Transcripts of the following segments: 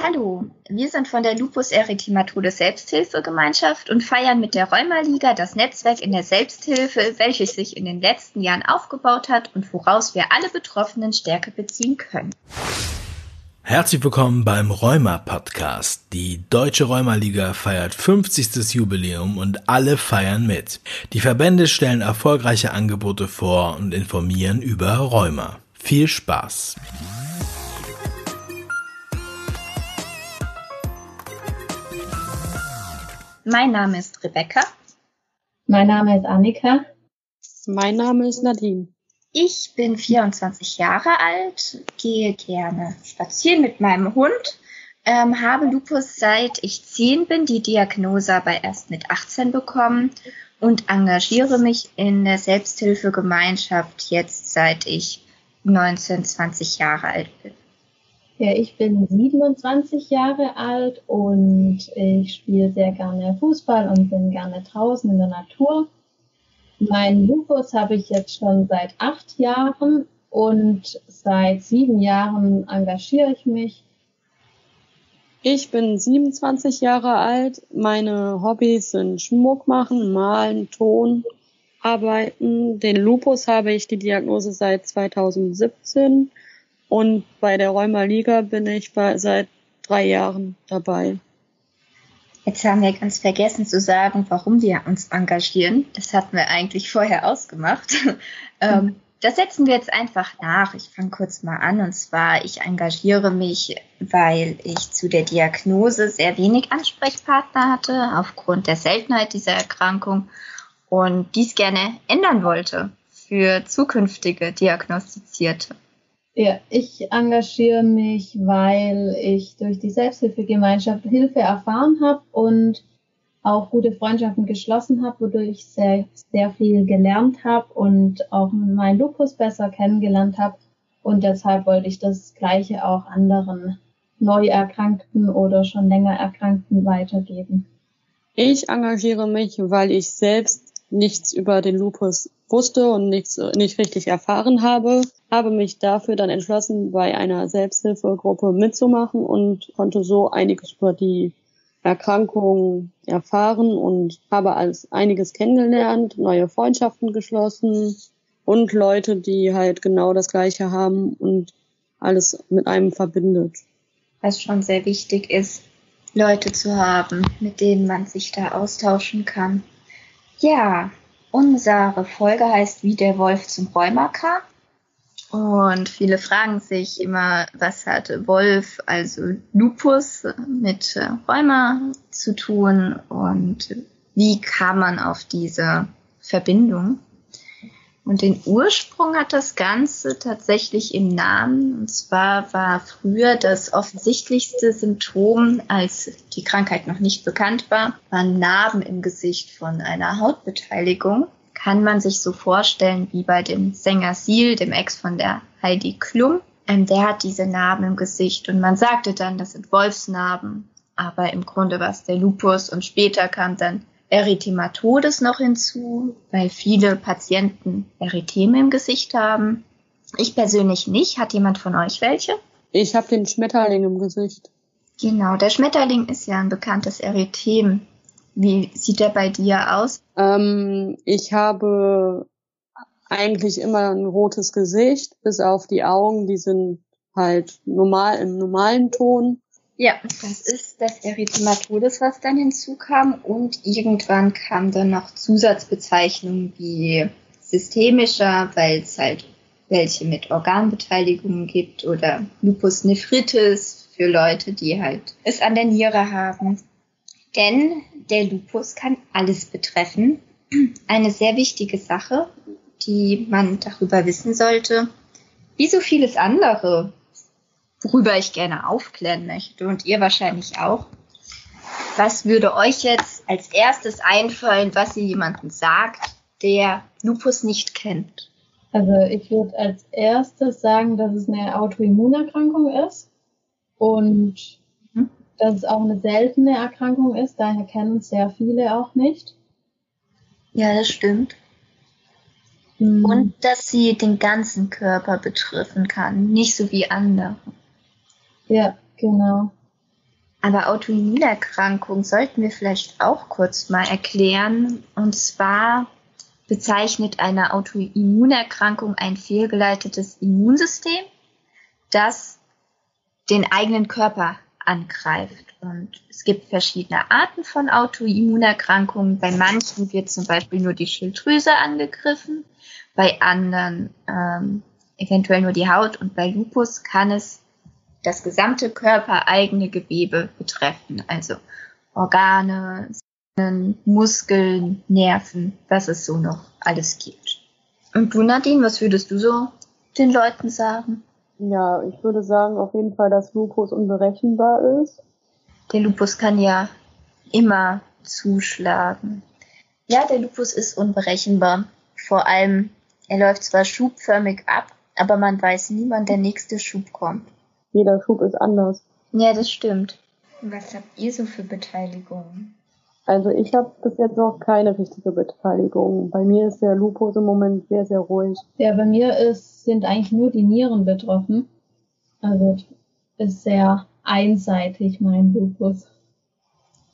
Hallo, wir sind von der Lupus Erythematodes Selbsthilfegemeinschaft und feiern mit der Rheumaliga das Netzwerk in der Selbsthilfe, welches sich in den letzten Jahren aufgebaut hat und woraus wir alle Betroffenen Stärke beziehen können. Herzlich willkommen beim Rheuma Podcast. Die Deutsche Rheumaliga feiert 50. Jubiläum und alle feiern mit. Die Verbände stellen erfolgreiche Angebote vor und informieren über Rheuma. Viel Spaß! Mein Name ist Rebecca. Mein Name ist Annika. Mein Name ist Nadine. Ich bin 24 Jahre alt, gehe gerne spazieren mit meinem Hund, ähm, habe Lupus seit ich 10 bin, die Diagnose aber erst mit 18 bekommen und engagiere mich in der Selbsthilfegemeinschaft jetzt seit ich 19, 20 Jahre alt bin. Ja, ich bin 27 Jahre alt und ich spiele sehr gerne Fußball und bin gerne draußen in der Natur. Mein Lupus habe ich jetzt schon seit acht Jahren und seit sieben Jahren engagiere ich mich. Ich bin 27 Jahre alt. Meine Hobbys sind Schmuck machen, malen, Ton, arbeiten. Den Lupus habe ich die Diagnose seit 2017 und bei der Rheuma Liga bin ich seit drei Jahren dabei. Jetzt haben wir ganz vergessen zu sagen, warum wir uns engagieren. Das hatten wir eigentlich vorher ausgemacht. ähm, das setzen wir jetzt einfach nach. Ich fange kurz mal an. Und zwar, ich engagiere mich, weil ich zu der Diagnose sehr wenig Ansprechpartner hatte, aufgrund der Seltenheit dieser Erkrankung und dies gerne ändern wollte für zukünftige Diagnostizierte. Ja, ich engagiere mich, weil ich durch die Selbsthilfegemeinschaft Hilfe erfahren habe und auch gute Freundschaften geschlossen habe, wodurch ich sehr, sehr viel gelernt habe und auch meinen Lupus besser kennengelernt habe. Und deshalb wollte ich das Gleiche auch anderen Neuerkrankten oder schon länger Erkrankten weitergeben. Ich engagiere mich, weil ich selbst nichts über den Lupus wusste und nichts, nicht richtig erfahren habe, habe mich dafür dann entschlossen, bei einer Selbsthilfegruppe mitzumachen und konnte so einiges über die Erkrankung erfahren und habe alles einiges kennengelernt, neue Freundschaften geschlossen und Leute, die halt genau das Gleiche haben und alles mit einem verbindet. Was schon sehr wichtig ist, Leute zu haben, mit denen man sich da austauschen kann. Ja, Unsere Folge heißt Wie der Wolf zum Rheuma kam. Und viele fragen sich immer, was hat Wolf, also Lupus, mit äh, Rheuma zu tun und wie kam man auf diese Verbindung? Und den Ursprung hat das Ganze tatsächlich im Namen. Und zwar war früher das offensichtlichste Symptom, als die Krankheit noch nicht bekannt war, waren Narben im Gesicht von einer Hautbeteiligung. Kann man sich so vorstellen wie bei dem Sänger Seal, dem Ex von der Heidi Klum. Ähm, der hat diese Narben im Gesicht und man sagte dann, das sind Wolfsnarben. Aber im Grunde war es der Lupus und später kam dann Erythematodes noch hinzu, weil viele Patienten Erytheme im Gesicht haben. Ich persönlich nicht. Hat jemand von euch welche? Ich habe den Schmetterling im Gesicht. Genau, der Schmetterling ist ja ein bekanntes Erythem. Wie sieht der bei dir aus? Ähm, ich habe eigentlich immer ein rotes Gesicht, bis auf die Augen, die sind halt normal im normalen Ton. Ja, das ist das Erythematodes, was dann hinzukam. Und irgendwann kam dann noch Zusatzbezeichnungen wie systemischer, weil es halt welche mit Organbeteiligungen gibt oder Lupus nephritis für Leute, die halt es an der Niere haben. Denn der Lupus kann alles betreffen. Eine sehr wichtige Sache, die man darüber wissen sollte, wie so vieles andere worüber ich gerne aufklären möchte und ihr wahrscheinlich auch. Was würde euch jetzt als erstes einfallen, was ihr jemandem sagt, der Lupus nicht kennt? Also ich würde als erstes sagen, dass es eine Autoimmunerkrankung ist und mhm. Dass es auch eine seltene Erkrankung ist. Daher kennen es sehr viele auch nicht. Ja, das stimmt. Mhm. Und dass sie den ganzen Körper betreffen kann, nicht so wie andere. Ja, genau. Aber Autoimmunerkrankung sollten wir vielleicht auch kurz mal erklären. Und zwar bezeichnet eine Autoimmunerkrankung ein fehlgeleitetes Immunsystem, das den eigenen Körper angreift. Und es gibt verschiedene Arten von Autoimmunerkrankungen. Bei manchen wird zum Beispiel nur die Schilddrüse angegriffen, bei anderen ähm, eventuell nur die Haut und bei Lupus kann es das gesamte körpereigene Gewebe betreffen, also Organe, Muskeln, Nerven, was es so noch alles gibt. Und du, Nadine, was würdest du so den Leuten sagen? Ja, ich würde sagen auf jeden Fall, dass Lupus unberechenbar ist. Der Lupus kann ja immer zuschlagen. Ja, der Lupus ist unberechenbar. Vor allem, er läuft zwar schubförmig ab, aber man weiß nie, wann der nächste Schub kommt. Jeder Schub ist anders. Ja, das stimmt. Was habt ihr so für Beteiligungen? Also ich habe bis jetzt noch keine richtige Beteiligung. Bei mir ist der Lupus im Moment sehr, sehr ruhig. Ja, bei mir ist, sind eigentlich nur die Nieren betroffen. Also ist sehr einseitig mein Lupus.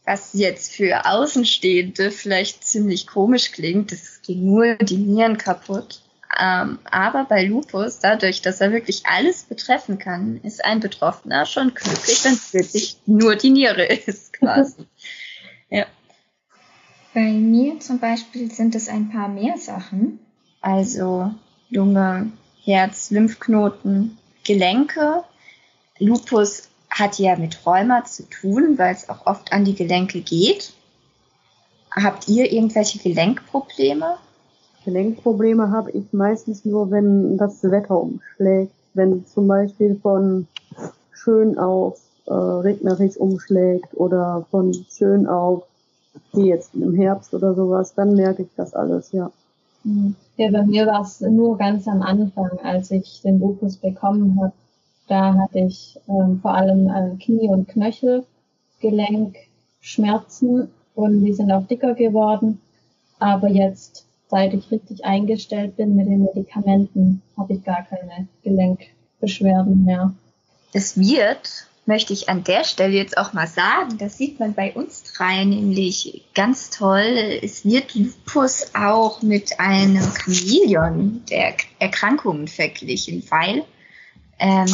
Was jetzt für Außenstehende vielleicht ziemlich komisch klingt, es ging nur die Nieren kaputt. Ähm, aber bei Lupus, dadurch, dass er wirklich alles betreffen kann, ist ein Betroffener schon glücklich, wenn es wirklich nur die Niere ist, quasi. ja. Bei mir zum Beispiel sind es ein paar mehr Sachen. Also Lunge, Herz, Lymphknoten, Gelenke. Lupus hat ja mit Rheuma zu tun, weil es auch oft an die Gelenke geht. Habt ihr irgendwelche Gelenkprobleme? Gelenkprobleme habe ich meistens nur, wenn das Wetter umschlägt. Wenn zum Beispiel von schön auf äh, regnerisch umschlägt oder von schön auf wie jetzt im Herbst oder sowas, dann merke ich das alles, ja. Mhm. Ja, bei mir war es nur ganz am Anfang, als ich den Lupus bekommen habe. Da hatte ich ähm, vor allem äh, Knie- und Knöchelgelenkschmerzen und die sind auch dicker geworden. Aber jetzt seit ich richtig eingestellt bin mit den Medikamenten, habe ich gar keine Gelenkbeschwerden mehr. Es wird, möchte ich an der Stelle jetzt auch mal sagen, das sieht man bei uns drei nämlich ganz toll. Es wird Lupus auch mit einem Chameleon der Erkrankungen verglichen, weil ähm,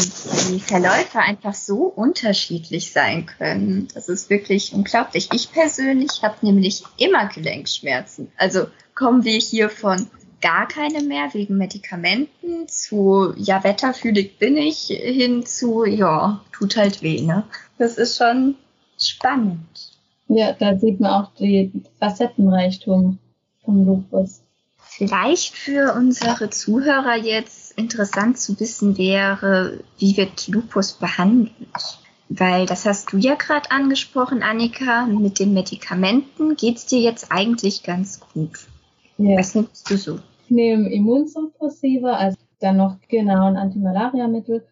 die Verläufe einfach so unterschiedlich sein können. Das ist wirklich unglaublich. Ich persönlich habe nämlich immer Gelenkschmerzen. Also kommen wir hier von gar keine mehr wegen Medikamenten zu, ja, wetterfühlig bin ich, hin zu, ja, tut halt weh, ne? Das ist schon spannend. Ja, da sieht man auch die Facettenreichtum vom Lupus. Vielleicht für unsere Zuhörer jetzt interessant zu wissen wäre, wie wird Lupus behandelt? Weil das hast du ja gerade angesprochen, Annika, mit den Medikamenten geht's dir jetzt eigentlich ganz gut. Ja. Was nimmst du so? Ich nehme Immunsuppressiva, also dann noch genau ein Antimalariamittel.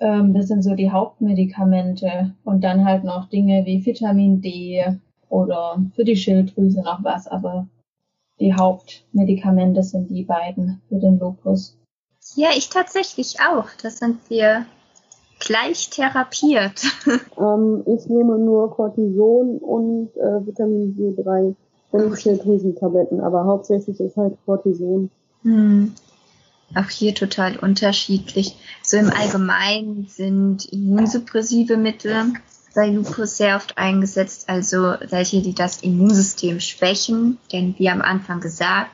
Ähm, das sind so die Hauptmedikamente. Und dann halt noch Dinge wie Vitamin D oder für die Schilddrüse noch was. Aber die Hauptmedikamente sind die beiden für den Lupus. Ja, ich tatsächlich auch. Das sind wir gleich therapiert. ähm, ich nehme nur Cortison und äh, Vitamin D3 und Schilddrüsentabletten, aber hauptsächlich ist halt Cortison. Hm. Auch hier total unterschiedlich. So im Allgemeinen sind immunsuppressive Mittel bei Lupus sehr oft eingesetzt, also welche, die das Immunsystem schwächen. Denn wie am Anfang gesagt,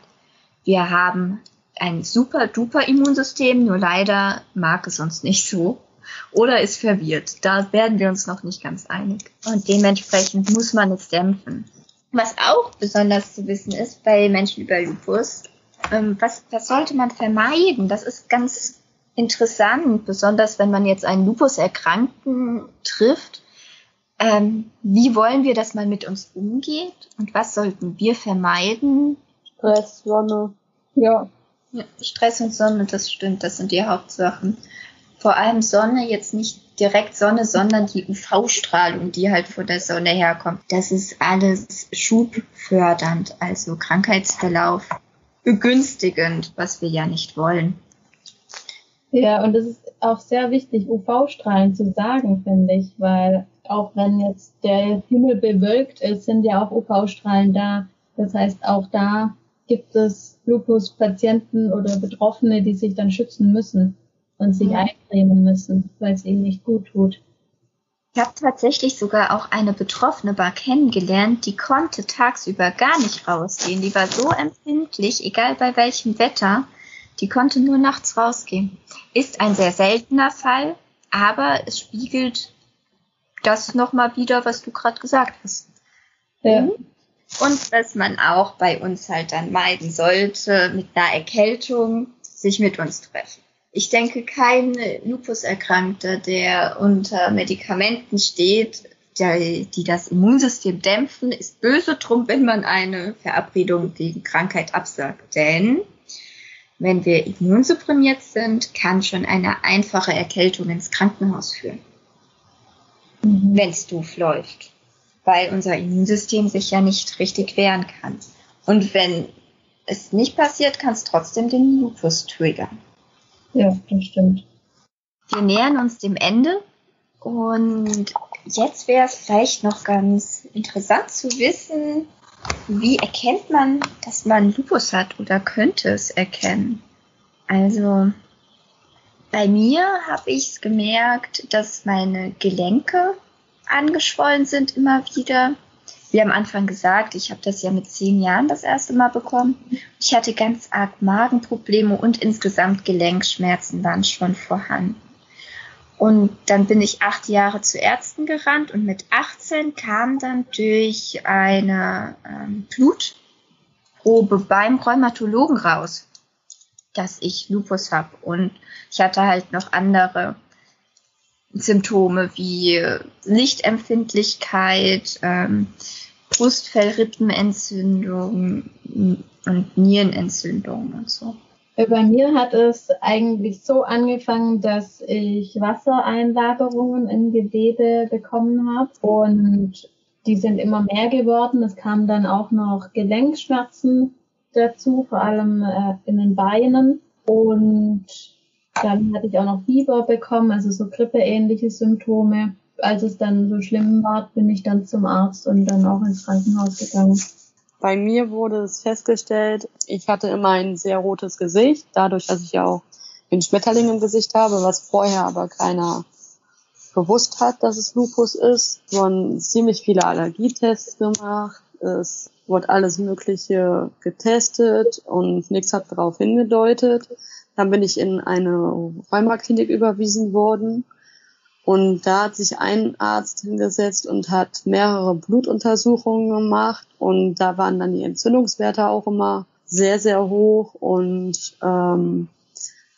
wir haben ein super duper Immunsystem, nur leider mag es uns nicht so oder ist verwirrt. Da werden wir uns noch nicht ganz einig. Und dementsprechend muss man es dämpfen. Was auch besonders zu wissen ist bei Menschen über Lupus, ähm, was, was sollte man vermeiden? Das ist ganz interessant, besonders wenn man jetzt einen Lupus-Erkrankten trifft. Ähm, wie wollen wir, dass man mit uns umgeht und was sollten wir vermeiden? Stress, Sonne. Ja. ja. Stress und Sonne, das stimmt, das sind die Hauptsachen. Vor allem Sonne, jetzt nicht direkt Sonne, sondern die UV-Strahlung, die halt von der Sonne herkommt. Das ist alles schubfördernd, also Krankheitsverlauf begünstigend, was wir ja nicht wollen. Ja, und es ist auch sehr wichtig, UV-Strahlen zu sagen, finde ich, weil auch wenn jetzt der Himmel bewölkt ist, sind ja auch UV-Strahlen da. Das heißt, auch da gibt es Lupus-Patienten oder Betroffene, die sich dann schützen müssen und sich eincremen müssen, weil es ihnen nicht gut tut. Ich habe tatsächlich sogar auch eine Betroffene Bar kennengelernt, die konnte tagsüber gar nicht rausgehen. Die war so empfindlich, egal bei welchem Wetter, die konnte nur nachts rausgehen. Ist ein sehr seltener Fall, aber es spiegelt das nochmal wieder, was du gerade gesagt hast. Ja. Mhm. Und was man auch bei uns halt dann meiden sollte, mit einer Erkältung sich mit uns treffen. Ich denke, kein Lupus-Erkrankter, der unter Medikamenten steht, der, die das Immunsystem dämpfen, ist böse drum, wenn man eine Verabredung gegen Krankheit absagt. Denn wenn wir immunsupprimiert sind, kann schon eine einfache Erkältung ins Krankenhaus führen. Mhm. Wenn es doof läuft. Weil unser Immunsystem sich ja nicht richtig wehren kann. Und wenn es nicht passiert, kann es trotzdem den Lupus triggern. Ja, das stimmt. Wir nähern uns dem Ende und jetzt wäre es vielleicht noch ganz interessant zu wissen, wie erkennt man, dass man Lupus hat oder könnte es erkennen? Also bei mir habe ich es gemerkt, dass meine Gelenke angeschwollen sind immer wieder wie am Anfang gesagt, ich habe das ja mit zehn Jahren das erste Mal bekommen. Ich hatte ganz arg Magenprobleme und insgesamt Gelenkschmerzen waren schon vorhanden. Und dann bin ich acht Jahre zu Ärzten gerannt und mit 18 kam dann durch eine ähm, Blutprobe beim Rheumatologen raus, dass ich Lupus habe. Und ich hatte halt noch andere Symptome wie Lichtempfindlichkeit, ähm, Brustfellrippenentzündung und Nierenentzündung und so. Bei mir hat es eigentlich so angefangen, dass ich Wassereinlagerungen im Gewebe bekommen habe und die sind immer mehr geworden. Es kamen dann auch noch Gelenkschmerzen dazu, vor allem äh, in den Beinen und dann hatte ich auch noch Fieber bekommen, also so grippeähnliche Symptome als es dann so schlimm war, bin ich dann zum Arzt und dann auch ins Krankenhaus gegangen. Bei mir wurde es festgestellt, ich hatte immer ein sehr rotes Gesicht, dadurch, dass ich ja auch den Schmetterling im Gesicht habe, was vorher aber keiner gewusst hat, dass es Lupus ist. Wurden ziemlich viele Allergietests gemacht. Es wurde alles Mögliche getestet und nichts hat darauf hingedeutet. Dann bin ich in eine Rheumaklinik überwiesen worden und da hat sich ein Arzt hingesetzt und hat mehrere Blutuntersuchungen gemacht. Und da waren dann die Entzündungswerte auch immer sehr, sehr hoch. Und ähm,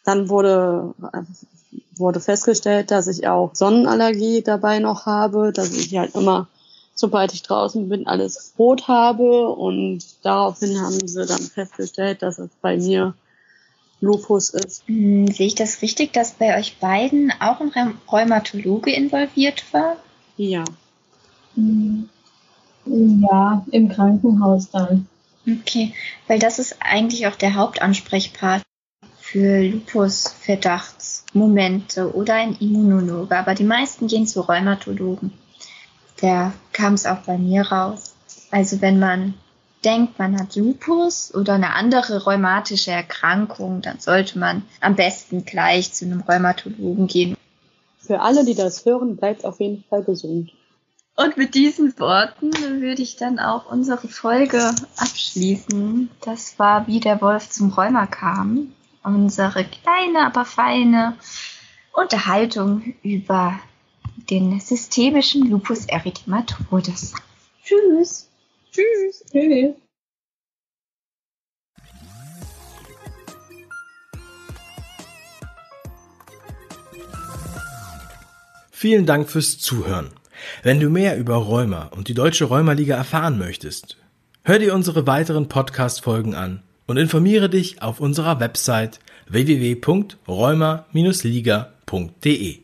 dann wurde, wurde festgestellt, dass ich auch Sonnenallergie dabei noch habe, dass ich halt immer, sobald ich draußen bin, alles rot habe. Und daraufhin haben sie dann festgestellt, dass es bei mir Lupus ist. Hm, sehe ich das richtig, dass bei euch beiden auch ein Rheumatologe involviert war? Ja. Hm, ja, im Krankenhaus dann. Okay, weil das ist eigentlich auch der Hauptansprechpartner für Lupus-Verdachtsmomente oder ein Immunologe, aber die meisten gehen zu Rheumatologen. Da kam es auch bei mir raus. Also wenn man denkt, man hat Lupus oder eine andere rheumatische Erkrankung, dann sollte man am besten gleich zu einem Rheumatologen gehen. Für alle, die das hören, bleibt auf jeden Fall gesund. Und mit diesen Worten würde ich dann auch unsere Folge abschließen. Das war, wie der Wolf zum Rheuma kam. Unsere kleine, aber feine Unterhaltung über den systemischen Lupus erythematodes. Tschüss! Tschüss. Tschüss. Vielen Dank fürs Zuhören. Wenn du mehr über Rheuma und die Deutsche Rheumaliga erfahren möchtest, hör dir unsere weiteren Podcast-Folgen an und informiere dich auf unserer Website www.rheuma-liga.de.